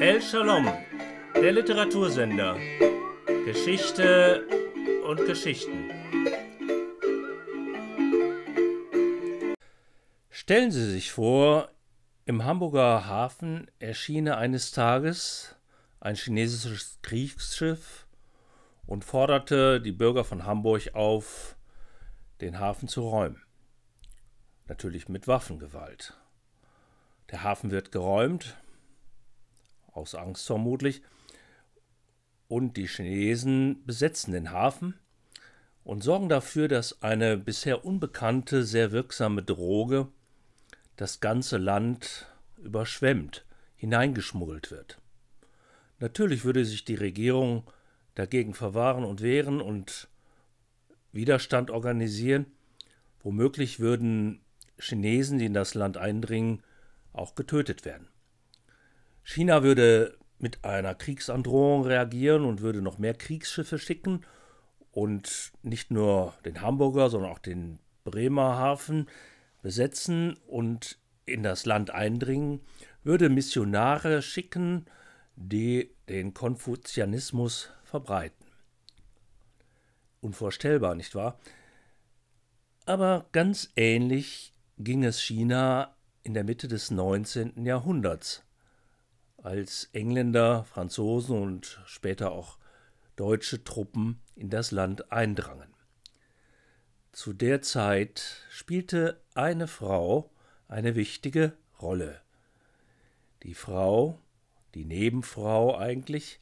El Shalom, der Literatursender. Geschichte und Geschichten. Stellen Sie sich vor, im Hamburger Hafen erschien eines Tages ein chinesisches Kriegsschiff und forderte die Bürger von Hamburg auf, den Hafen zu räumen. Natürlich mit Waffengewalt. Der Hafen wird geräumt, aus Angst vermutlich, und die Chinesen besetzen den Hafen und sorgen dafür, dass eine bisher unbekannte, sehr wirksame Droge das ganze Land überschwemmt, hineingeschmuggelt wird. Natürlich würde sich die Regierung dagegen verwahren und wehren und Widerstand organisieren. Womöglich würden Chinesen, die in das Land eindringen, auch getötet werden. China würde mit einer Kriegsandrohung reagieren und würde noch mehr Kriegsschiffe schicken und nicht nur den Hamburger, sondern auch den Bremer Hafen besetzen und in das Land eindringen, würde Missionare schicken, die den Konfuzianismus verbreiten. Unvorstellbar, nicht wahr? Aber ganz ähnlich ging es China in der Mitte des 19. Jahrhunderts, als Engländer, Franzosen und später auch deutsche Truppen in das Land eindrangen. Zu der Zeit spielte eine Frau eine wichtige Rolle. Die Frau, die Nebenfrau eigentlich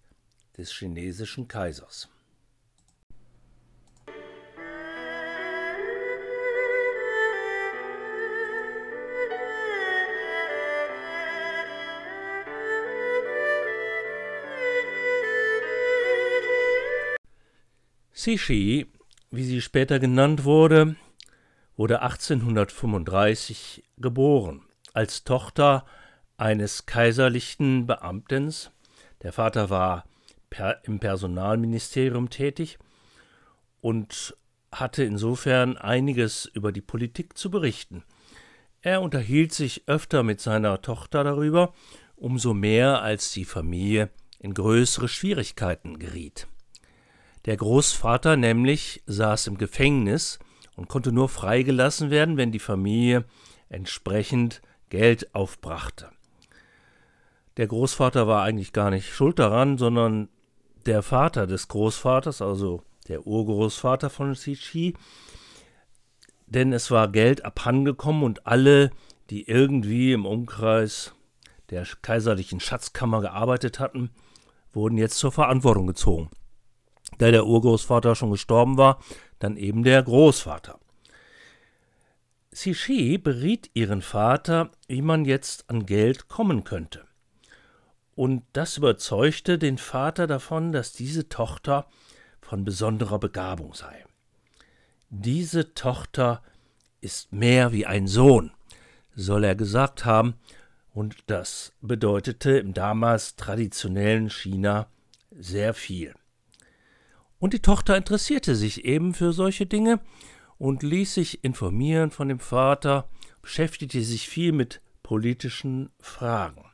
des chinesischen Kaisers. Cixi, wie sie später genannt wurde, wurde 1835 geboren, als Tochter eines kaiserlichen Beamtens. Der Vater war per im Personalministerium tätig und hatte insofern einiges über die Politik zu berichten. Er unterhielt sich öfter mit seiner Tochter darüber, umso mehr als die Familie in größere Schwierigkeiten geriet. Der Großvater nämlich saß im Gefängnis und konnte nur freigelassen werden, wenn die Familie entsprechend Geld aufbrachte. Der Großvater war eigentlich gar nicht schuld daran, sondern der Vater des Großvaters, also der Urgroßvater von Xi denn es war Geld abhandengekommen und alle, die irgendwie im Umkreis der kaiserlichen Schatzkammer gearbeitet hatten, wurden jetzt zur Verantwortung gezogen da der Urgroßvater schon gestorben war, dann eben der Großvater. Cixi beriet ihren Vater, wie man jetzt an Geld kommen könnte. Und das überzeugte den Vater davon, dass diese Tochter von besonderer Begabung sei. Diese Tochter ist mehr wie ein Sohn, soll er gesagt haben, und das bedeutete im damals traditionellen China sehr viel. Und die Tochter interessierte sich eben für solche Dinge und ließ sich informieren von dem Vater, beschäftigte sich viel mit politischen Fragen.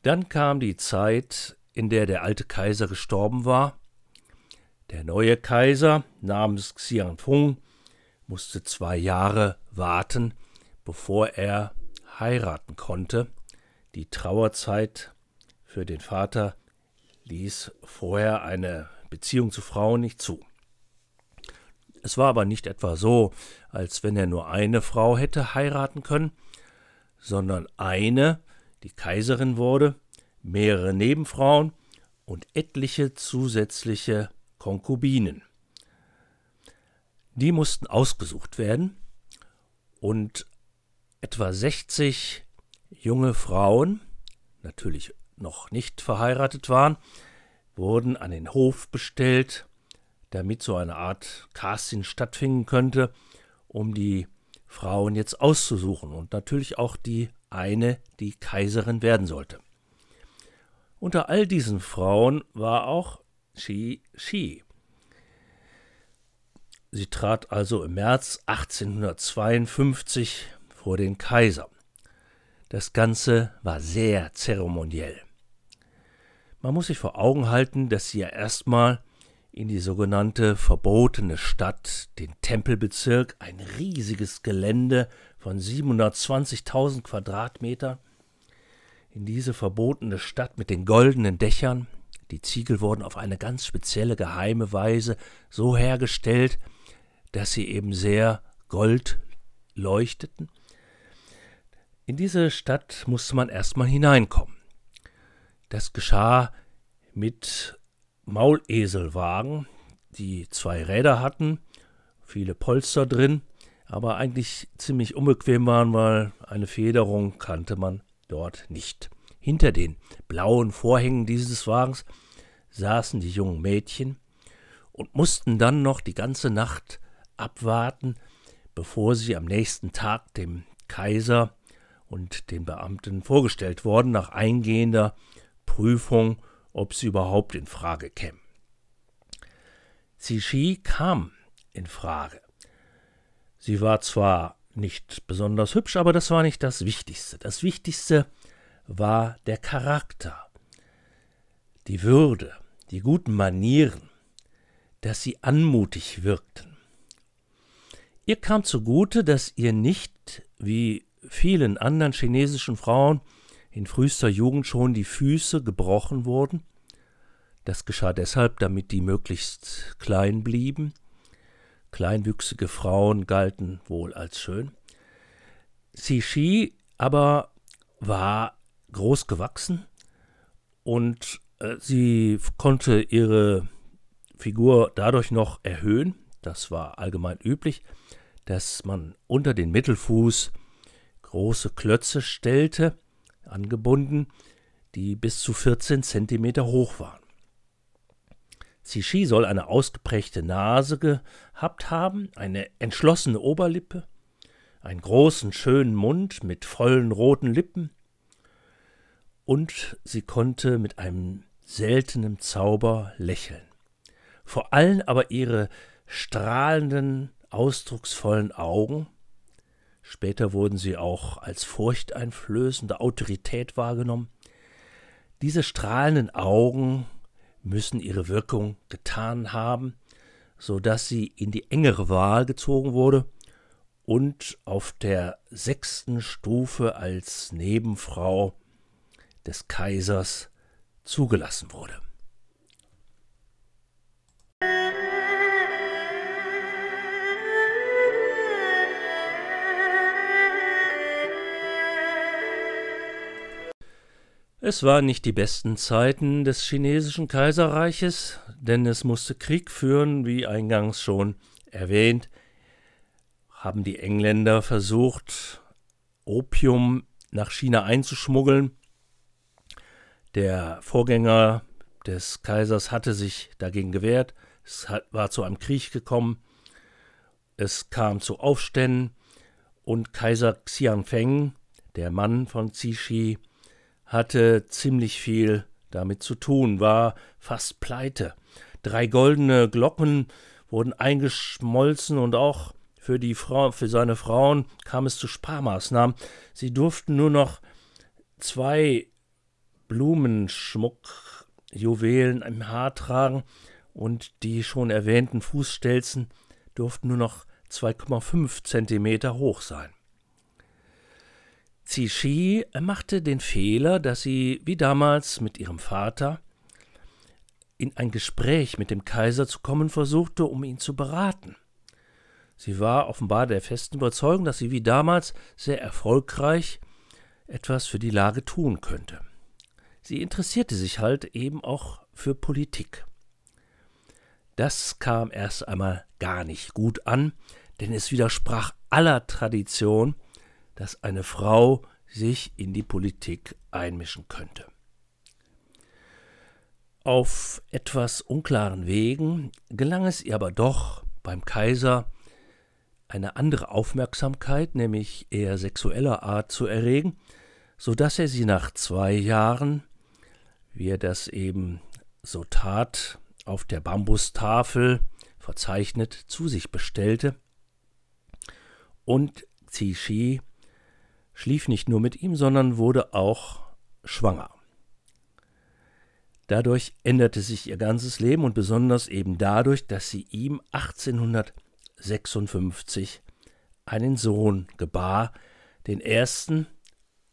Dann kam die Zeit, in der der alte Kaiser gestorben war. Der neue Kaiser namens Xianfeng musste zwei Jahre warten, bevor er heiraten konnte. Die Trauerzeit für den Vater ließ vorher eine Beziehung zu Frauen nicht zu. Es war aber nicht etwa so, als wenn er nur eine Frau hätte heiraten können, sondern eine, die Kaiserin wurde, mehrere Nebenfrauen und etliche zusätzliche Konkubinen. Die mussten ausgesucht werden und etwa 60 junge Frauen, natürlich noch nicht verheiratet waren, wurden an den Hof bestellt, damit so eine Art Casting stattfinden könnte, um die Frauen jetzt auszusuchen und natürlich auch die eine, die Kaiserin werden sollte. Unter all diesen Frauen war auch Xi Shi. Sie trat also im März 1852 vor den Kaiser. Das Ganze war sehr zeremoniell. Man muss sich vor Augen halten, dass sie ja erstmal in die sogenannte verbotene Stadt, den Tempelbezirk, ein riesiges Gelände von 720.000 Quadratmetern, in diese verbotene Stadt mit den goldenen Dächern. Die Ziegel wurden auf eine ganz spezielle geheime Weise so hergestellt, dass sie eben sehr gold leuchteten. In diese Stadt musste man erstmal hineinkommen. Das geschah mit Mauleselwagen, die zwei Räder hatten, viele Polster drin, aber eigentlich ziemlich unbequem waren, weil eine Federung kannte man dort nicht. Hinter den blauen Vorhängen dieses Wagens saßen die jungen Mädchen und mussten dann noch die ganze Nacht abwarten, bevor sie am nächsten Tag dem Kaiser und den Beamten vorgestellt wurden, nach eingehender Prüfung ob sie überhaupt in Frage kämen. Cixi kam in Frage. Sie war zwar nicht besonders hübsch, aber das war nicht das Wichtigste. Das Wichtigste war der Charakter, die Würde, die guten Manieren, dass sie anmutig wirkten. Ihr kam zugute, dass ihr nicht, wie vielen anderen chinesischen Frauen, in frühester Jugend schon die Füße gebrochen wurden. Das geschah deshalb, damit die möglichst klein blieben. Kleinwüchsige Frauen galten wohl als schön. Cixi aber war groß gewachsen und äh, sie konnte ihre Figur dadurch noch erhöhen, das war allgemein üblich, dass man unter den Mittelfuß große Klötze stellte, angebunden, die bis zu 14 Zentimeter hoch waren. Cixi soll eine ausgeprägte Nase gehabt haben, eine entschlossene Oberlippe, einen großen, schönen Mund mit vollen roten Lippen, und sie konnte mit einem seltenen Zauber lächeln. Vor allem aber ihre strahlenden, ausdrucksvollen Augen Später wurden sie auch als furchteinflößende Autorität wahrgenommen. Diese strahlenden Augen müssen ihre Wirkung getan haben, so dass sie in die engere Wahl gezogen wurde und auf der sechsten Stufe als Nebenfrau des Kaisers zugelassen wurde. Es waren nicht die besten Zeiten des chinesischen Kaiserreiches, denn es musste Krieg führen, wie eingangs schon erwähnt, haben die Engländer versucht, Opium nach China einzuschmuggeln. Der Vorgänger des Kaisers hatte sich dagegen gewehrt, es war zu einem Krieg gekommen, es kam zu Aufständen. Und Kaiser Xianfeng, der Mann von Cixi, hatte ziemlich viel damit zu tun, war fast pleite. Drei goldene Glocken wurden eingeschmolzen und auch für, die Frau, für seine Frauen kam es zu Sparmaßnahmen. Sie durften nur noch zwei Blumenschmuck, Juwelen im Haar tragen und die schon erwähnten Fußstelzen durften nur noch 2,5 Zentimeter hoch sein. Cixi machte den Fehler, dass sie, wie damals mit ihrem Vater, in ein Gespräch mit dem Kaiser zu kommen versuchte, um ihn zu beraten. Sie war offenbar der festen Überzeugung, dass sie wie damals sehr erfolgreich etwas für die Lage tun könnte. Sie interessierte sich halt eben auch für Politik. Das kam erst einmal gar nicht gut an, denn es widersprach aller Tradition, dass eine Frau sich in die Politik einmischen könnte. Auf etwas unklaren Wegen gelang es ihr aber doch beim Kaiser eine andere Aufmerksamkeit, nämlich eher sexueller Art, zu erregen, so dass er sie nach zwei Jahren, wie er das eben so tat, auf der Bambustafel verzeichnet zu sich bestellte und Cixi schlief nicht nur mit ihm, sondern wurde auch schwanger. Dadurch änderte sich ihr ganzes Leben und besonders eben dadurch, dass sie ihm 1856 einen Sohn gebar, den ersten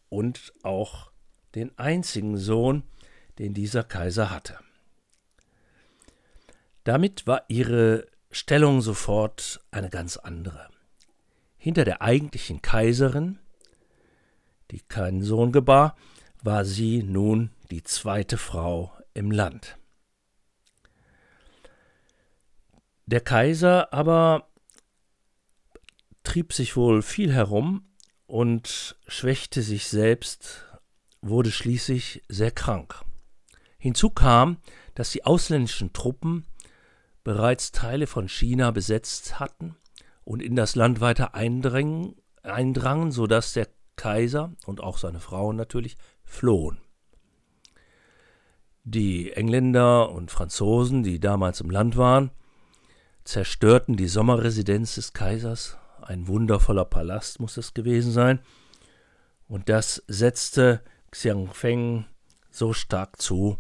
und auch den einzigen Sohn, den dieser Kaiser hatte. Damit war ihre Stellung sofort eine ganz andere. Hinter der eigentlichen Kaiserin, die keinen Sohn gebar, war sie nun die zweite Frau im Land. Der Kaiser aber trieb sich wohl viel herum und schwächte sich selbst, wurde schließlich sehr krank. Hinzu kam, dass die ausländischen Truppen bereits Teile von China besetzt hatten und in das Land weiter eindrangen, eindrangen sodass der Kaiser und auch seine Frauen natürlich flohen. Die Engländer und Franzosen, die damals im Land waren, zerstörten die Sommerresidenz des Kaisers, ein wundervoller Palast muss es gewesen sein, und das setzte Xiangfeng so stark zu,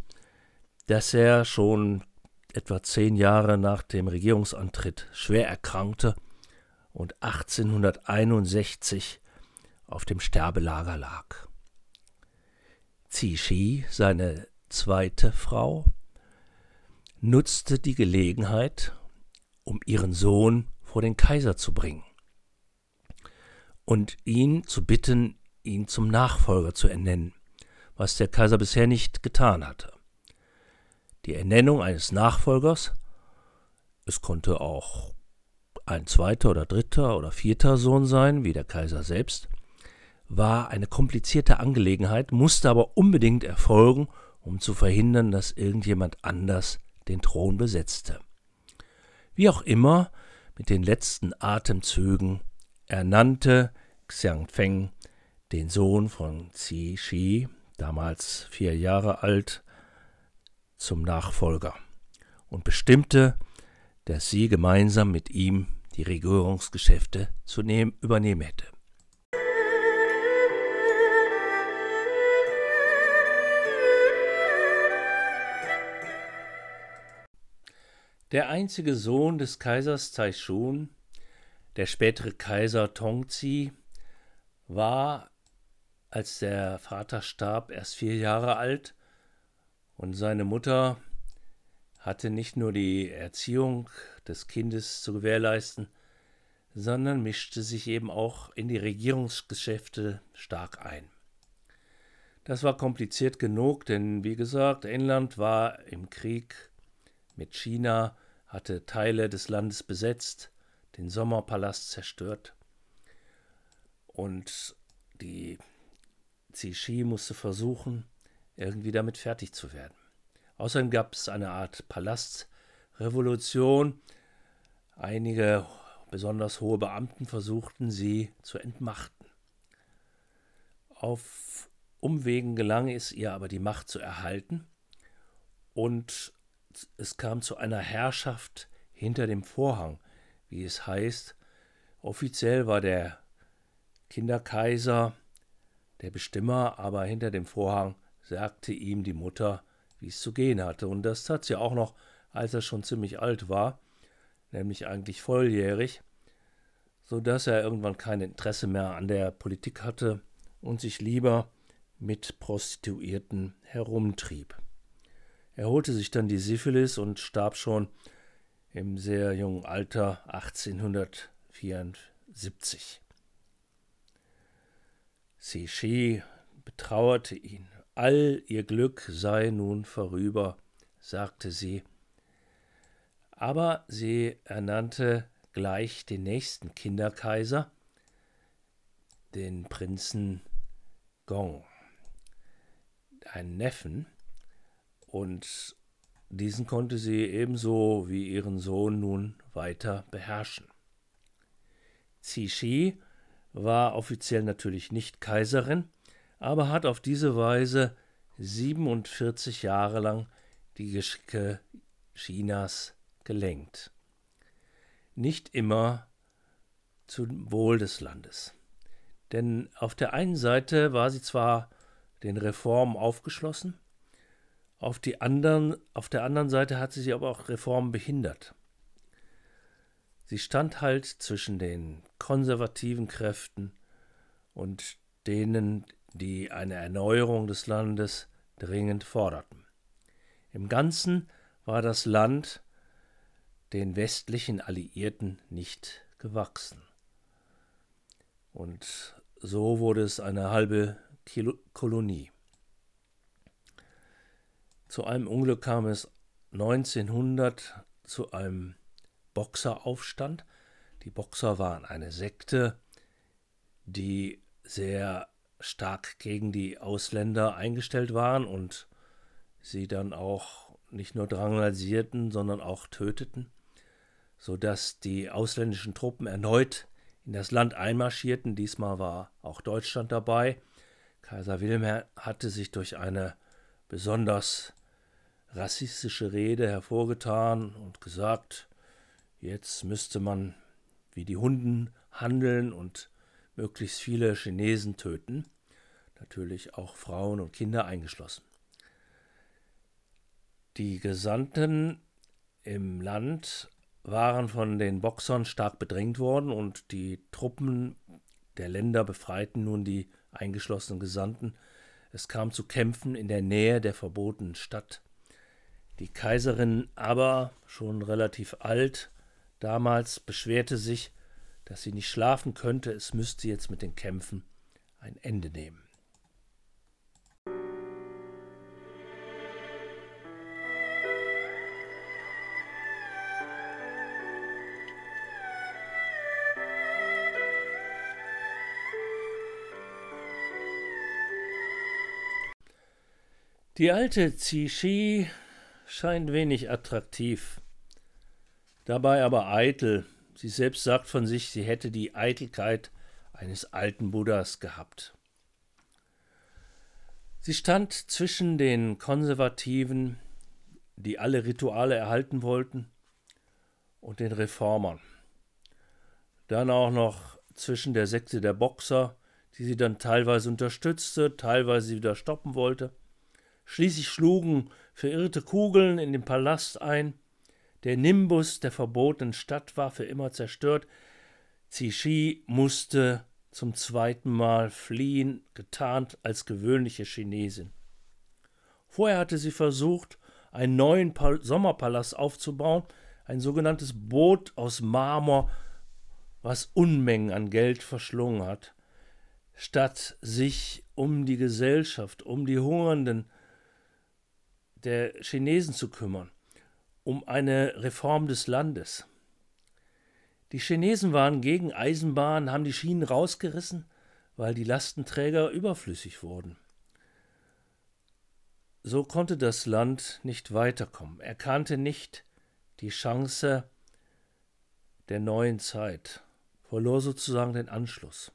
dass er schon etwa zehn Jahre nach dem Regierungsantritt schwer erkrankte und 1861 auf dem Sterbelager lag. Shi, seine zweite Frau, nutzte die Gelegenheit, um ihren Sohn vor den Kaiser zu bringen und ihn zu bitten, ihn zum Nachfolger zu ernennen, was der Kaiser bisher nicht getan hatte. Die Ernennung eines Nachfolgers, es konnte auch ein zweiter oder dritter oder vierter Sohn sein, wie der Kaiser selbst, war eine komplizierte Angelegenheit, musste aber unbedingt erfolgen, um zu verhindern, dass irgendjemand anders den Thron besetzte. Wie auch immer, mit den letzten Atemzügen ernannte Xiangfeng den Sohn von Qi Shi, damals vier Jahre alt, zum Nachfolger und bestimmte, dass sie gemeinsam mit ihm die Regierungsgeschäfte zu nehmen, übernehmen hätte. Der einzige Sohn des Kaisers Taishun, der spätere Kaiser Tongzi, war, als der Vater starb, erst vier Jahre alt und seine Mutter hatte nicht nur die Erziehung des Kindes zu gewährleisten, sondern mischte sich eben auch in die Regierungsgeschäfte stark ein. Das war kompliziert genug, denn wie gesagt, England war im Krieg mit China, hatte Teile des Landes besetzt, den Sommerpalast zerstört. Und die Cixi musste versuchen, irgendwie damit fertig zu werden. Außerdem gab es eine Art Palastrevolution. Einige besonders hohe Beamten versuchten, sie zu entmachten. Auf Umwegen gelang es ihr aber, die Macht zu erhalten und es kam zu einer Herrschaft hinter dem Vorhang, wie es heißt. Offiziell war der Kinderkaiser der Bestimmer, aber hinter dem Vorhang sagte ihm die Mutter, wie es zu gehen hatte. Und das tat sie auch noch, als er schon ziemlich alt war, nämlich eigentlich volljährig, so dass er irgendwann kein Interesse mehr an der Politik hatte und sich lieber mit Prostituierten herumtrieb. Er holte sich dann die Syphilis und starb schon im sehr jungen Alter 1874. Sichy betrauerte ihn. All ihr Glück sei nun vorüber, sagte sie. Aber sie ernannte gleich den nächsten Kinderkaiser, den Prinzen Gong, einen Neffen, und diesen konnte sie ebenso wie ihren Sohn nun weiter beherrschen. Cixi war offiziell natürlich nicht Kaiserin, aber hat auf diese Weise 47 Jahre lang die Geschicke Chinas gelenkt. Nicht immer zum Wohl des Landes. Denn auf der einen Seite war sie zwar den Reformen aufgeschlossen, auf, die anderen, auf der anderen Seite hat sie sie aber auch Reformen behindert. Sie stand halt zwischen den konservativen Kräften und denen, die eine Erneuerung des Landes dringend forderten. Im Ganzen war das Land den westlichen Alliierten nicht gewachsen. Und so wurde es eine halbe Kilo Kolonie. Zu einem Unglück kam es 1900 zu einem Boxeraufstand. Die Boxer waren eine Sekte, die sehr stark gegen die Ausländer eingestellt waren und sie dann auch nicht nur drangalisierten, sondern auch töteten, sodass die ausländischen Truppen erneut in das Land einmarschierten. Diesmal war auch Deutschland dabei. Kaiser Wilhelm hatte sich durch eine besonders rassistische Rede hervorgetan und gesagt, jetzt müsste man wie die Hunden handeln und möglichst viele Chinesen töten, natürlich auch Frauen und Kinder eingeschlossen. Die Gesandten im Land waren von den Boxern stark bedrängt worden und die Truppen der Länder befreiten nun die eingeschlossenen Gesandten. Es kam zu Kämpfen in der Nähe der verbotenen Stadt. Die Kaiserin aber, schon relativ alt, damals beschwerte sich, dass sie nicht schlafen könnte, es müsste jetzt mit den Kämpfen ein Ende nehmen. Die alte Zixi scheint wenig attraktiv, dabei aber eitel. Sie selbst sagt von sich, sie hätte die Eitelkeit eines alten Buddhas gehabt. Sie stand zwischen den Konservativen, die alle Rituale erhalten wollten, und den Reformern. Dann auch noch zwischen der Sekte der Boxer, die sie dann teilweise unterstützte, teilweise wieder stoppen wollte. Schließlich schlugen verirrte Kugeln in den Palast ein. Der Nimbus der verbotenen Stadt war für immer zerstört. Cixi musste zum zweiten Mal fliehen, getarnt als gewöhnliche Chinesin. Vorher hatte sie versucht, einen neuen Pal Sommerpalast aufzubauen, ein sogenanntes Boot aus Marmor, was Unmengen an Geld verschlungen hat. Statt sich um die Gesellschaft, um die Hungernden, der Chinesen zu kümmern, um eine Reform des Landes. Die Chinesen waren gegen Eisenbahn, haben die Schienen rausgerissen, weil die Lastenträger überflüssig wurden. So konnte das Land nicht weiterkommen. Er kannte nicht die Chance der neuen Zeit, verlor sozusagen den Anschluss.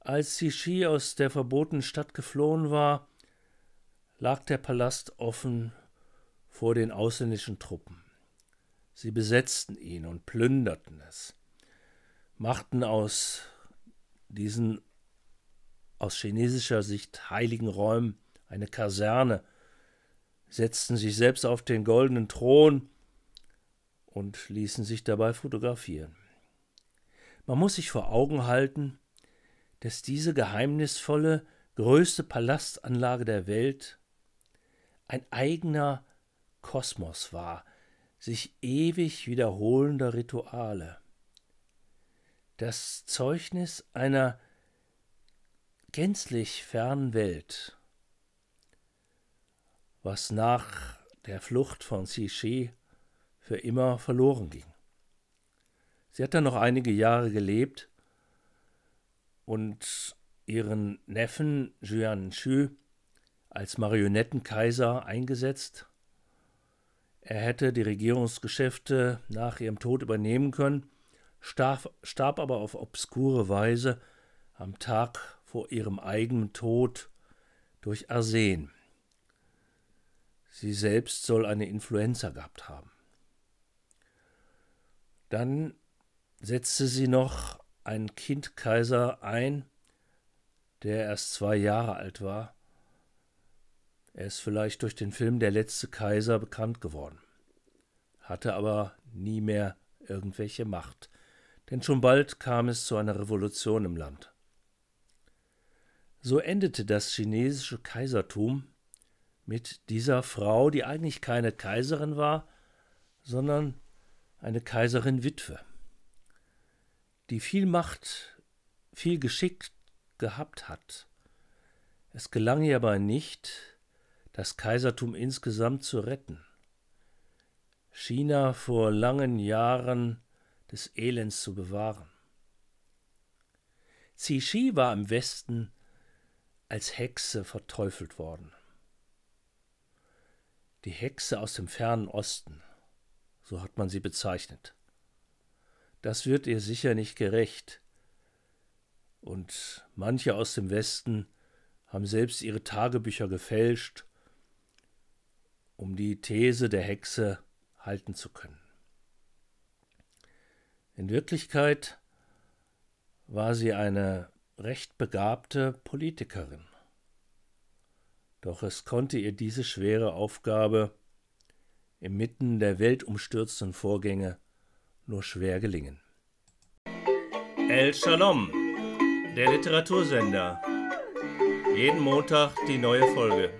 Als Cixi aus der verbotenen Stadt geflohen war, lag der Palast offen vor den ausländischen Truppen. Sie besetzten ihn und plünderten es, machten aus diesen aus chinesischer Sicht heiligen Räumen eine Kaserne, setzten sich selbst auf den goldenen Thron und ließen sich dabei fotografieren. Man muss sich vor Augen halten, dass diese geheimnisvolle, größte Palastanlage der Welt ein eigener Kosmos war, sich ewig wiederholender Rituale. Das Zeugnis einer gänzlich fernen Welt, was nach der Flucht von Xi für immer verloren ging. Sie hat dann noch einige Jahre gelebt und ihren Neffen Juan Xu als Marionettenkaiser eingesetzt. Er hätte die Regierungsgeschäfte nach ihrem Tod übernehmen können, starb, starb aber auf obskure Weise am Tag vor ihrem eigenen Tod durch Arsen. Sie selbst soll eine Influenza gehabt haben. Dann setzte sie noch ein Kindkaiser ein, der erst zwei Jahre alt war. Er ist vielleicht durch den Film Der letzte Kaiser bekannt geworden, hatte aber nie mehr irgendwelche Macht, denn schon bald kam es zu einer Revolution im Land. So endete das chinesische Kaisertum mit dieser Frau, die eigentlich keine Kaiserin war, sondern eine Kaiserin Witwe, die viel Macht, viel Geschick gehabt hat. Es gelang ihr aber nicht, das Kaisertum insgesamt zu retten. China vor langen Jahren des Elends zu bewahren. Cixi war im Westen als Hexe verteufelt worden. Die Hexe aus dem fernen Osten, so hat man sie bezeichnet. Das wird ihr sicher nicht gerecht. Und manche aus dem Westen haben selbst ihre Tagebücher gefälscht, um die These der Hexe halten zu können. In Wirklichkeit war sie eine recht begabte Politikerin. Doch es konnte ihr diese schwere Aufgabe inmitten der weltumstürzenden Vorgänge nur schwer gelingen. El Shalom, der Literatursender. Jeden Montag die neue Folge.